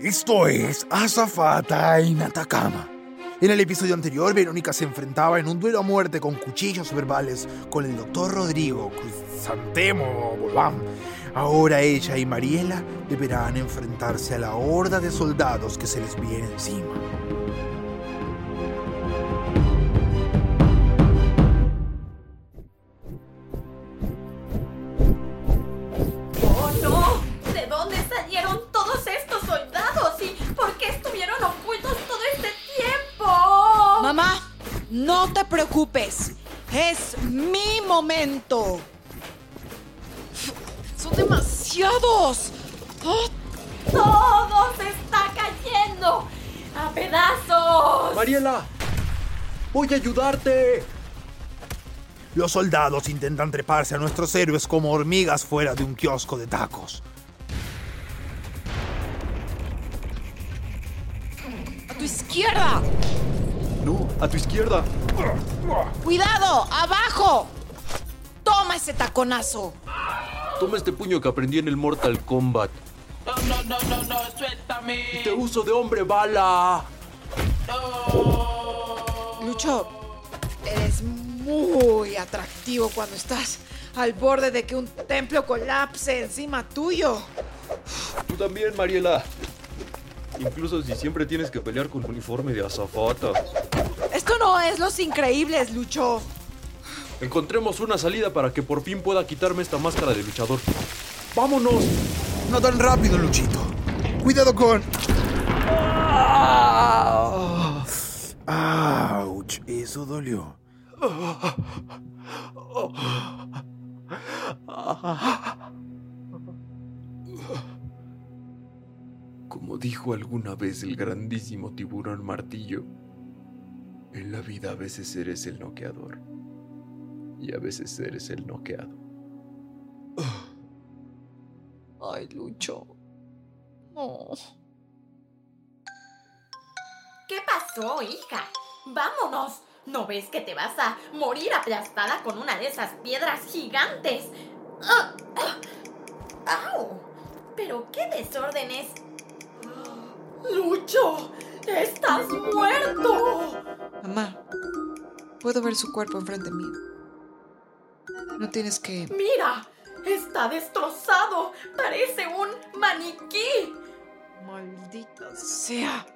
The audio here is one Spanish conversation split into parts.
Esto es Azafata en Atacama. En el episodio anterior, Verónica se enfrentaba en un duelo a muerte con cuchillos verbales con el doctor Rodrigo Santemo Bolán. Ahora ella y Mariela deberán enfrentarse a la horda de soldados que se les viene encima. No te preocupes. Es mi momento. Son demasiados. ¡Oh! ¡Todo se está cayendo! ¡A pedazos! Mariela, voy a ayudarte. Los soldados intentan treparse a nuestros héroes como hormigas fuera de un kiosco de tacos. ¡A tu izquierda! No, a tu izquierda. ¡Cuidado! ¡Abajo! ¡Toma ese taconazo! Toma este puño que aprendí en el Mortal Kombat. No, no, no, no, no, suéltame. Te uso de hombre bala. Lucho, eres muy atractivo cuando estás al borde de que un templo colapse encima tuyo. Tú también, Mariela. Incluso si siempre tienes que pelear con uniforme de azafata. No es Los Increíbles, Lucho. Encontremos una salida para que por fin pueda quitarme esta máscara de luchador. ¡Vámonos! No tan rápido, Luchito. Cuidado con... ¡Auch! Eso dolió. Como dijo alguna vez el grandísimo tiburón martillo, en la vida a veces eres el noqueador y a veces eres el noqueado. Ay, Lucho. No. ¿Qué pasó, hija? ¡Vámonos! ¿No ves que te vas a morir aplastada con una de esas piedras gigantes? ¡Ah! ¡Ah! ¡Au! ¿Pero qué desorden es? ¡Lucho! ¡Estás muerto! Mamá, puedo ver su cuerpo enfrente mío. No tienes que... ¡Mira! ¡Está destrozado! ¡Parece un maniquí! Maldita sea.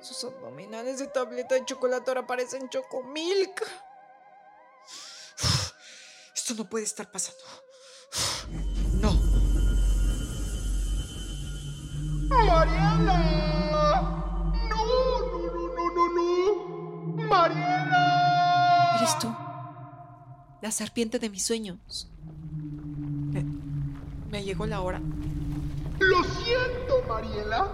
Sus abdominales de tableta de chocolate ahora parecen chocomilk. Esto no puede estar pasando. La serpiente de mis sueños. Me, me llegó la hora. Lo siento, Mariela.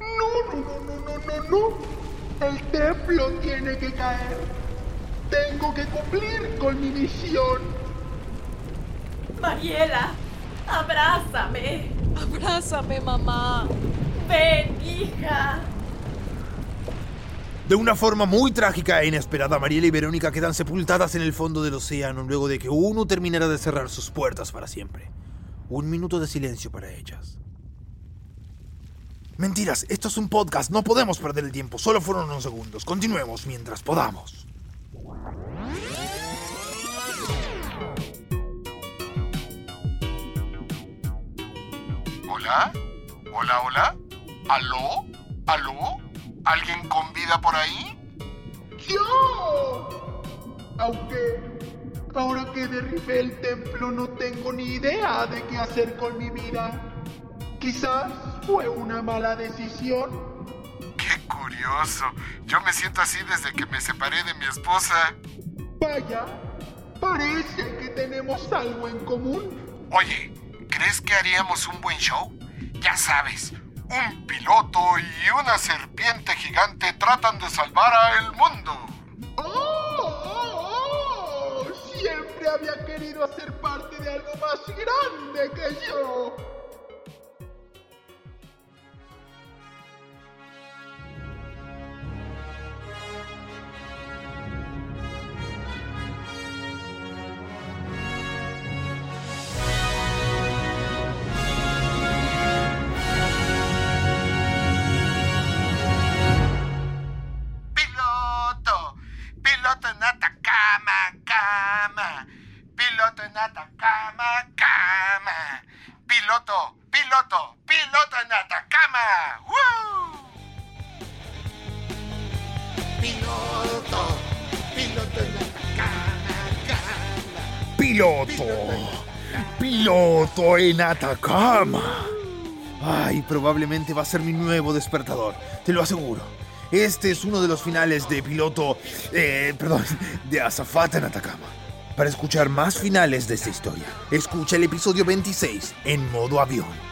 No, no, no, no, no, no, no. El templo tiene que caer. Tengo que cumplir con mi misión. Mariela, abrázame. Abrázame, mamá. Ven, hija. De una forma muy trágica e inesperada, Mariela y Verónica quedan sepultadas en el fondo del océano luego de que uno terminara de cerrar sus puertas para siempre. Un minuto de silencio para ellas. Mentiras, esto es un podcast, no podemos perder el tiempo, solo fueron unos segundos. Continuemos mientras podamos. ¿Hola? ¿Hola, hola? ¿Aló? ¿Aló? ¿Alguien con vida por ahí? ¡Yo! Aunque ahora que derribé el templo no tengo ni idea de qué hacer con mi vida. Quizás fue una mala decisión. ¡Qué curioso! Yo me siento así desde que me separé de mi esposa. Vaya, parece que tenemos algo en común. Oye, ¿Crees que haríamos un buen show? Ya sabes, un piloto y una serpiente gigante tratan de salvar a el mundo. ¡Oh! oh, oh! Siempre había querido ser parte de algo más grande que yo. Atacama, cama. Piloto, piloto, piloto en Atacama. ¡Woo! Piloto, piloto en Atacama, Piloto, piloto en Atacama. Ay, probablemente va a ser mi nuevo despertador, te lo aseguro. Este es uno de los finales de piloto, eh, perdón, de Azafata en Atacama. Para escuchar más finales de esta historia, escucha el episodio 26 en modo avión.